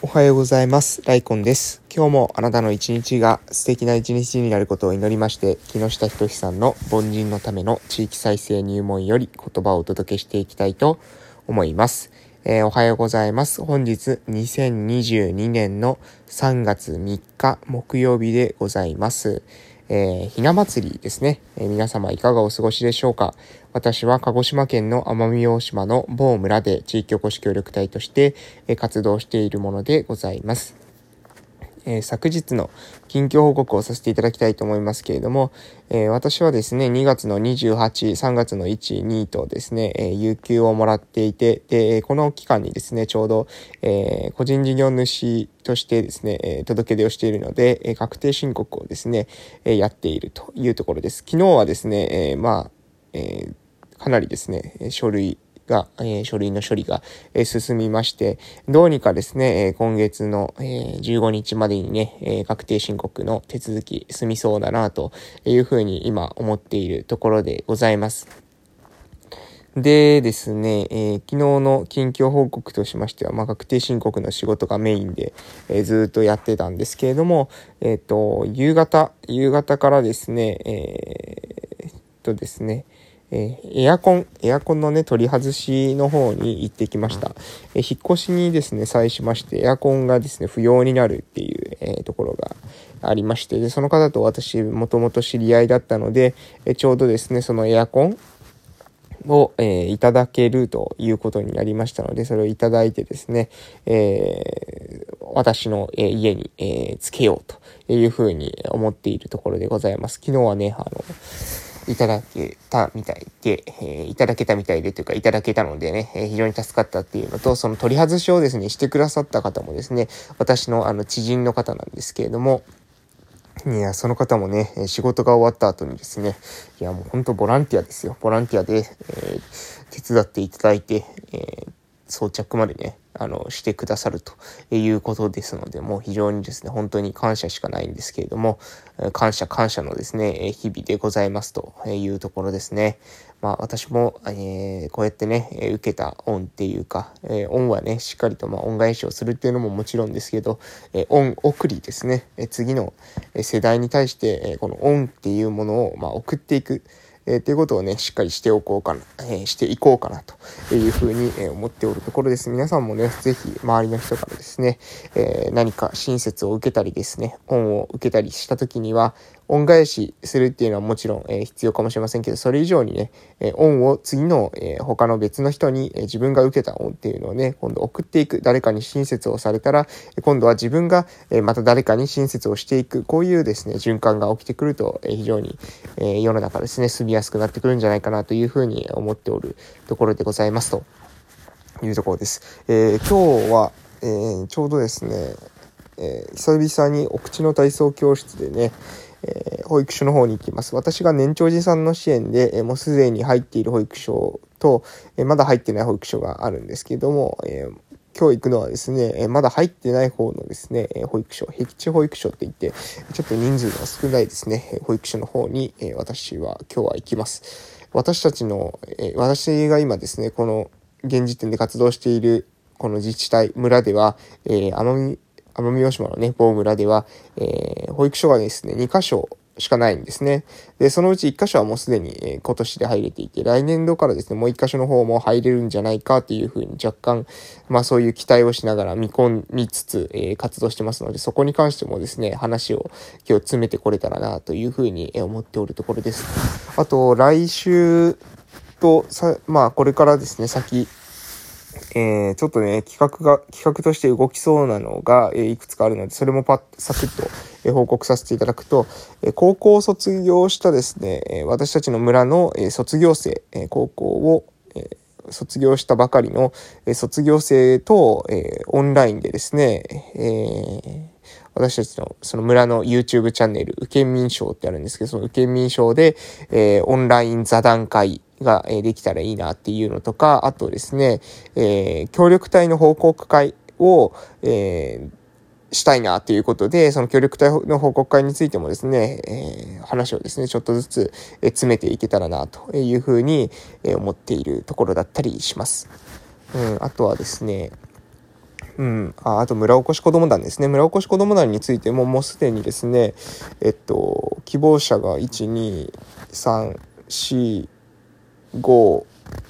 おはようございます。ライコンです。今日もあなたの一日が素敵な一日になることを祈りまして、木下仁さんの凡人のための地域再生入門より言葉をお届けしていきたいと思います。えー、おはようございます。本日2022年の3月3日木曜日でございます。えー、ひな祭りですね、えー、皆様いかがお過ごしでしょうか私は鹿児島県の奄美大島の某村で地域おこし協力隊として、え、活動しているものでございます。えー、昨日の近況報告をさせていただきたいと思いますけれども、えー、私はですね、2月の28、3月の1、2とですね、えー、有給をもらっていて、で、この期間にですね、ちょうど、え個人事業主としてですね、え届け出をしているので、え確定申告をですね、えやっているというところです。昨日はですね、えまあ、えかなりですね、書類、が、えー、書類の処理が、え、進みまして、どうにかですね、え、今月の、え15日までにね、え確定申告の手続き済みそうだなというふうに今思っているところでございます。でですね、えー、昨日の近況報告としましては、まあ、確定申告の仕事がメインで、えー、ずっとやってたんですけれども、えっ、ー、と、夕方、夕方からですね、え、っとですね、えー、エアコン、エアコンのね、取り外しの方に行ってきました。えー、引っ越しにですね、際しまして、エアコンがですね、不要になるっていう、えー、ところがありまして、で、その方と私、もともと知り合いだったので、えちょうどですね、そのエアコンを、えいただけるということになりましたので、それをいただいてですね、え私の、え家に、えつけようというふうに思っているところでございます。昨日はね、あの、いただけたみたいで、えー、いただけたみたいでというか、いただけたのでね、えー、非常に助かったっていうのと、その取り外しをですね、してくださった方もですね、私のあの知人の方なんですけれども、いや、その方もね、仕事が終わった後にですね、いや、もうほんとボランティアですよ。ボランティアで、えー、手伝っていただいて、え装着までね、あの、してくださるということですので、もう非常にですね、本当に感謝しかないんですけれども、感謝感謝のですね、日々でございますというところですね。まあ私も、えー、こうやってね、受けた恩っていうか、えー、恩はね、しっかりとまあ恩返しをするっていうのももちろんですけど、えー、恩送りですね、え次の世代に対して、えこの恩っていうものをまあ送っていく。えー、ということをね、しっかりしておこうかな、えー、していこうかなというふうに、え思っておるところです。皆さんもね、ぜひ周りの人からですね、えー、何か親切を受けたりですね、恩を受けたりした時には、恩返しするっていうのはもちろん、えー、必要かもしれませんけど、それ以上にね、えー、恩を次の、えー、他の別の人に、え自分が受けた恩っていうのをね、今度送っていく。誰かに親切をされたら、今度は自分が、えまた誰かに親切をしていく。こういうですね、循環が起きてくると、え非常に、え世の中ですね、住みやすくなってくるんじゃないかなというふうに思っておるところでございますというところです。え今日は、えーちょうどですね、え久々にお口の体操教室でね、えー、保育所の方に行きます。私が年長児さんの支援で、えー、もうすでに入っている保育所と、えー、まだ入ってない保育所があるんですけども、え今日行くのはですね、えまだ入ってない方のですね、え保育所、僻地保育所って言って、ちょっと人数の少ないですね、保育所の方に、え私は今日は行きます。私たちの、え私が今ですね、この現時点で活動しているこの自治体、村では、えー、奄美奄美大島のね、某村では、えー、保育所がですね、2箇所しかないんですね。で、そのうち1箇所はもうすでに、え、今年で入れていて、来年度からですね、もう1箇所の方も入れるんじゃないかっていうふうに若干、まあそういう期待をしながら見込みつつ、え、活動してますので、そこに関してもですね、話を今日詰めてこれたらなというふうに思っておるところです。あと、来週と、さ、まあこれからですね、先、えー、ちょっとね、企画が、企画として動きそうなのが、えー、いくつかあるので、それもパッ、サクッと、報告させていただくと、高校を卒業したですね、私たちの村の、卒業生、高校を、卒業したばかりの、卒業生と、オンラインでですね、私たちのその村の YouTube チャンネル、受験民賞ってあるんですけど、その受験民賞で、えオンライン座談会、がえできたらいいなっていうのとか、あとですね、えー、協力隊の報告会を、えーしたいなということで、その協力隊の報告会についてもですね、えー、話をですね、ちょっとずつ詰めていけたらなというふうに思っているところだったりします。うん、あとはですね、うん。ああと、村おこし子ども団ですね。村おこし子ども団についても、もうすでにですね、えっと、希望者が1、2、3、4、5、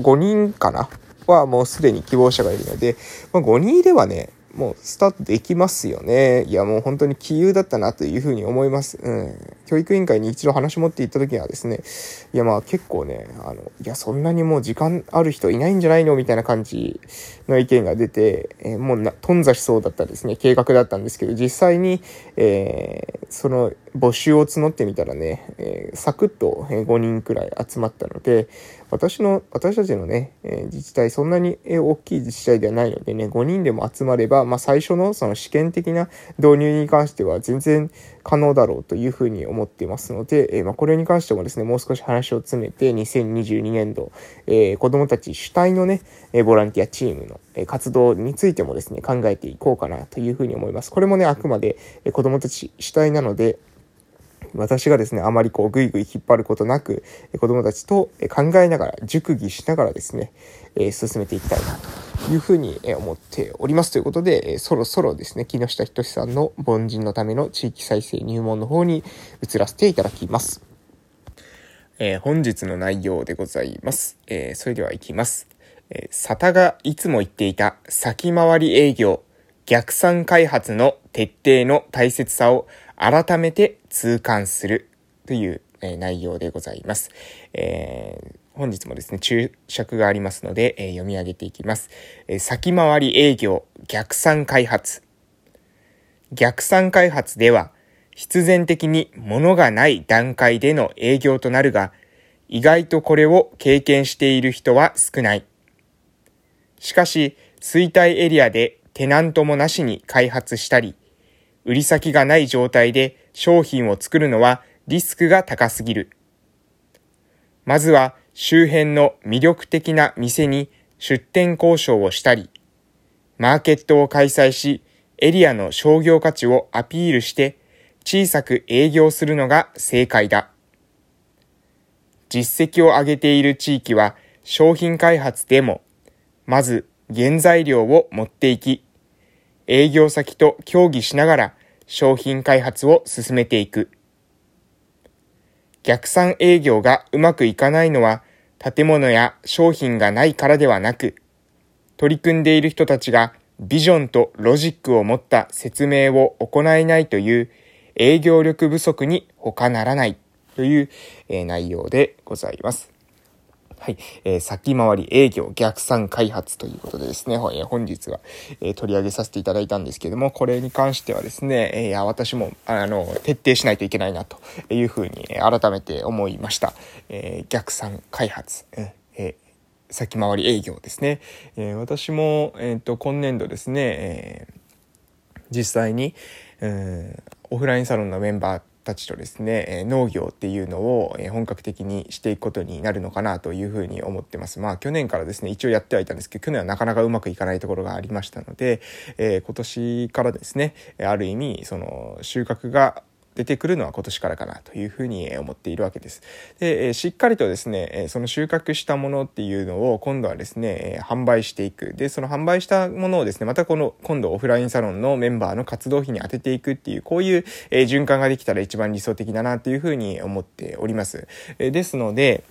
5人かな？はもうすでに希望者がいるので、まあ、5人いればね、もうスタートできますよね。いや、もう本当に杞憂だったなというふうに思います。うん。教育委員会に一度話持って行った時にはですね、いやまあ結構ね、あの、いやそんなにもう時間ある人いないんじゃないのみたいな感じの意見が出て、えー、もうな、頓挫しそうだったですね、計画だったんですけど、実際に、えー、その募集を募ってみたらね、えー、サクッと5人くらい集まったので、私の、私たちのね、え自治体、そんなに大きい自治体ではないのでね、5人でも集まれば、まあ最初のその試験的な導入に関しては全然可能だろうというふうに思っていますので、えー、まあ、これに関してもですね、もう少し話を詰めて、2022年度、えー、子供たち主体のね、えボランティアチームの、活動についてもですね、考えていこうかなというふうに思います。これもね、あくまで、子供たち主体なので、私がですね、あまりこう、ぐいぐい引っ張ることなく、子供たちと考えながら、熟議しながらですね、え進めていきたいなというふうに思っております。ということで、そろそろですね、木下仁さんの凡人のための地域再生入門の方に移らせていただきます。えー、本日の内容でございます。えー、それでは行きます。えー、サタがいつも言っていた先回り営業、逆算開発の徹底の大切さを改めて痛感するという、え内容でございます。えー、本日もですね、注釈がありますので、えー、読み上げていきます。えー、先回り営業、逆算開発。逆算開発では、必然的に物がない段階での営業となるが、意外とこれを経験している人は少ない。しかし、衰退エリアでテナントもなしに開発したり、売り先がない状態で商品を作るのはリスクが高すぎる。まずは周辺の魅力的な店に出店交渉をしたり、マーケットを開催し、エリアの商業価値をアピールして小さく営業するのが正解だ。実績を上げている地域は商品開発でも、まず原材料を持っていき、営業先と協議しながら商品開発を進めていく。逆算営業がうまくいかないのは建物や商品がないからではなく、取り組んでいる人たちがビジョンとロジックを持った説明を行えないという営業力不足に他ならないという、内容でございます。はい。えー、先回り営業逆算開発ということでですね、本日は、えー、取り上げさせていただいたんですけども、これに関してはですね、えー、私も、あの、徹底しないといけないなというふうに、改めて思いました。えー、逆算開発。うんえー先回り営業ですね。えー、私も、えっ、ー、と、今年度ですね、えー、実際に、うんオフラインサロンのメンバーたちとですね、え農業っていうのを、え本格的にしていくことになるのかなというふうに思ってます。まあ去年からですね、一応やってはいたんですけど、去年はなかなかうまくいかないところがありましたので、えー、今年からですね、ある意味、その収穫が出てくるのは今年からかなというふうに思っているわけです。で、しっかりとですね、その収穫したものっていうのを今度はですね、販売していく。で、その販売したものをですね、またこの今度オフラインサロンのメンバーの活動費に当てていくっていう、こういう循環ができたら一番理想的だなっていうふうに思っております。ですので、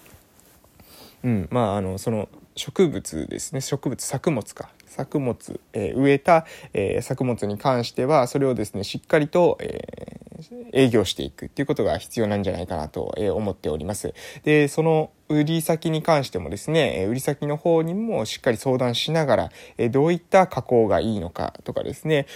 うん、まあ、あの、その植物ですね、植物、作物か。作物、えー、植えた、えー、作物に関しては、それをですね、しっかりと、えー、営業していくっていうことが必要なんじゃないかなと、思っております。で、その売り先に関してもですね、売り先の方にもしっかり相談しながら、どういった加工がいいのかとかですね、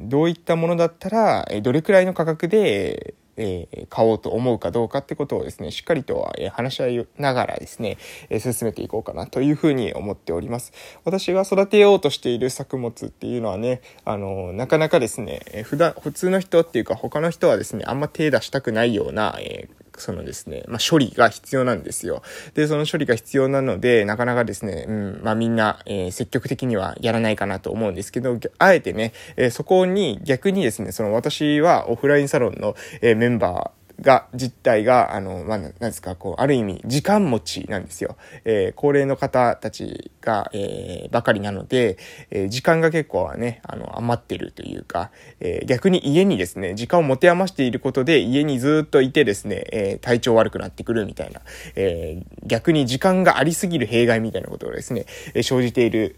どういったものだったら、どれくらいの価格で、えー、買おうと思うかどうかってことをですね、しっかりと、えー、話し合いながらですね、えー、進めていこうかなというふうに思っております。私が育てようとしている作物っていうのはね、あのなかなかですね、普段、普通の人っていうか他の人はですね、あんま手出したくないような、えそのですね、まあ、処理が必要なんですよ。で、その処理が必要なので、なかなかですね、うん、まあ、みんな、えー、積極的にはやらないかなと思うんですけど、あえてね、えー、そこに逆にですね、その私はオフラインサロンの、えー、メンバー、が、実態が、あの、まあ、なんですか、こう、ある意味、時間持ちなんですよ。えー、高齢の方たちが、えー、ばかりなので、えー、時間が結構はね、あの、余ってるというか、えー、逆に家にですね、時間を持て余していることで、家にずっといてですね、えー、体調悪くなってくるみたいな、えー、逆に時間がありすぎる弊害みたいなことがですね、えー、生じている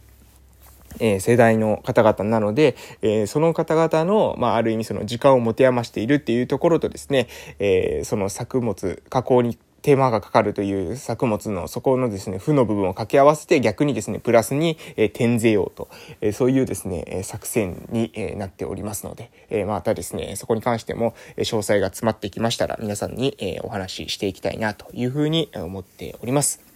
えー、世代の方々なので、えー、その方々の、まあ、ある意味その時間を持て余しているっていうところとですね、えー、その作物、加工に手間がかかるという作物のそこのですね、負の部分を掛け合わせて逆にですね、プラスに、えー、転ぜようと、えー、そういうですね、え作戦に、えー、なっておりますので、えまたですね、そこに関しても、え詳細が詰まってきましたら皆さんに、えお話ししていきたいなというふうに思っております。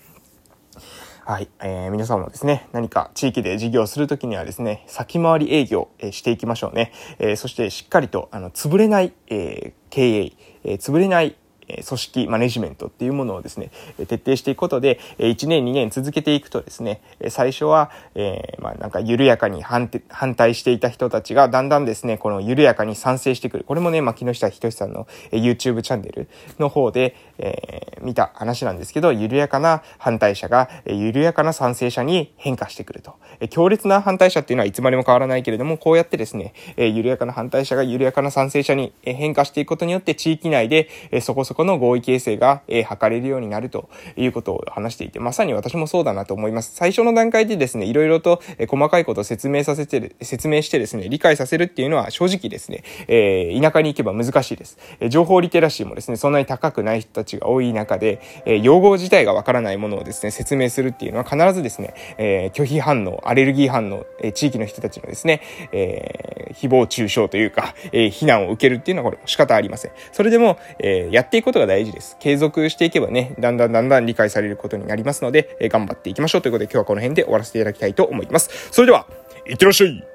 はい。えー、皆さんもですね、何か地域で事業するときにはですね、先回り営業、えー、していきましょうね。えー、そしてしっかりと、あの、潰れない、えー、経営、えー、潰れない組織マネジメントっていうものをですね、徹底していくことで、1年2年続けていくとですね、最初は、えー、まあなんか緩やかに反反対していた人たちがだんだんですね、この緩やかに賛成してくる。これもね、まあ木下仁さんの YouTube チャンネルの方で、えー、見た話なんですけど、緩やかな反対者が緩やかな賛成者に変化してくると。強烈な反対者っていうのはいつまでも変わらないけれども、こうやってですね、緩やかな反対者が緩やかな賛成者に変化していくことによって地域内でそこそここの合意形成がえ図れるようになるということを話していて、まさに私もそうだなと思います。最初の段階でですね、いろいろと細かいことを説明させて、説明してですね、理解させるっていうのは正直ですね、えー、田舎に行けば難しいです。え情報リテラシーもですね、そんなに高くない人たちが多い中で、え用語自体がわからないものをですね、説明するっていうのは必ずですね、え、拒否反応、アレルギー反応、え、地域の人たちのですね、え、誹謗中傷というか、えー、非難を受けるっていうのはこれ仕方ありません。それでも、え、やっていくことが大事です。継続していけばね、だんだんだんだん理解されることになりますので、えー、頑張っていきましょうということで今日はこの辺で終わらせていただきたいと思います。それでは、いってらっしゃい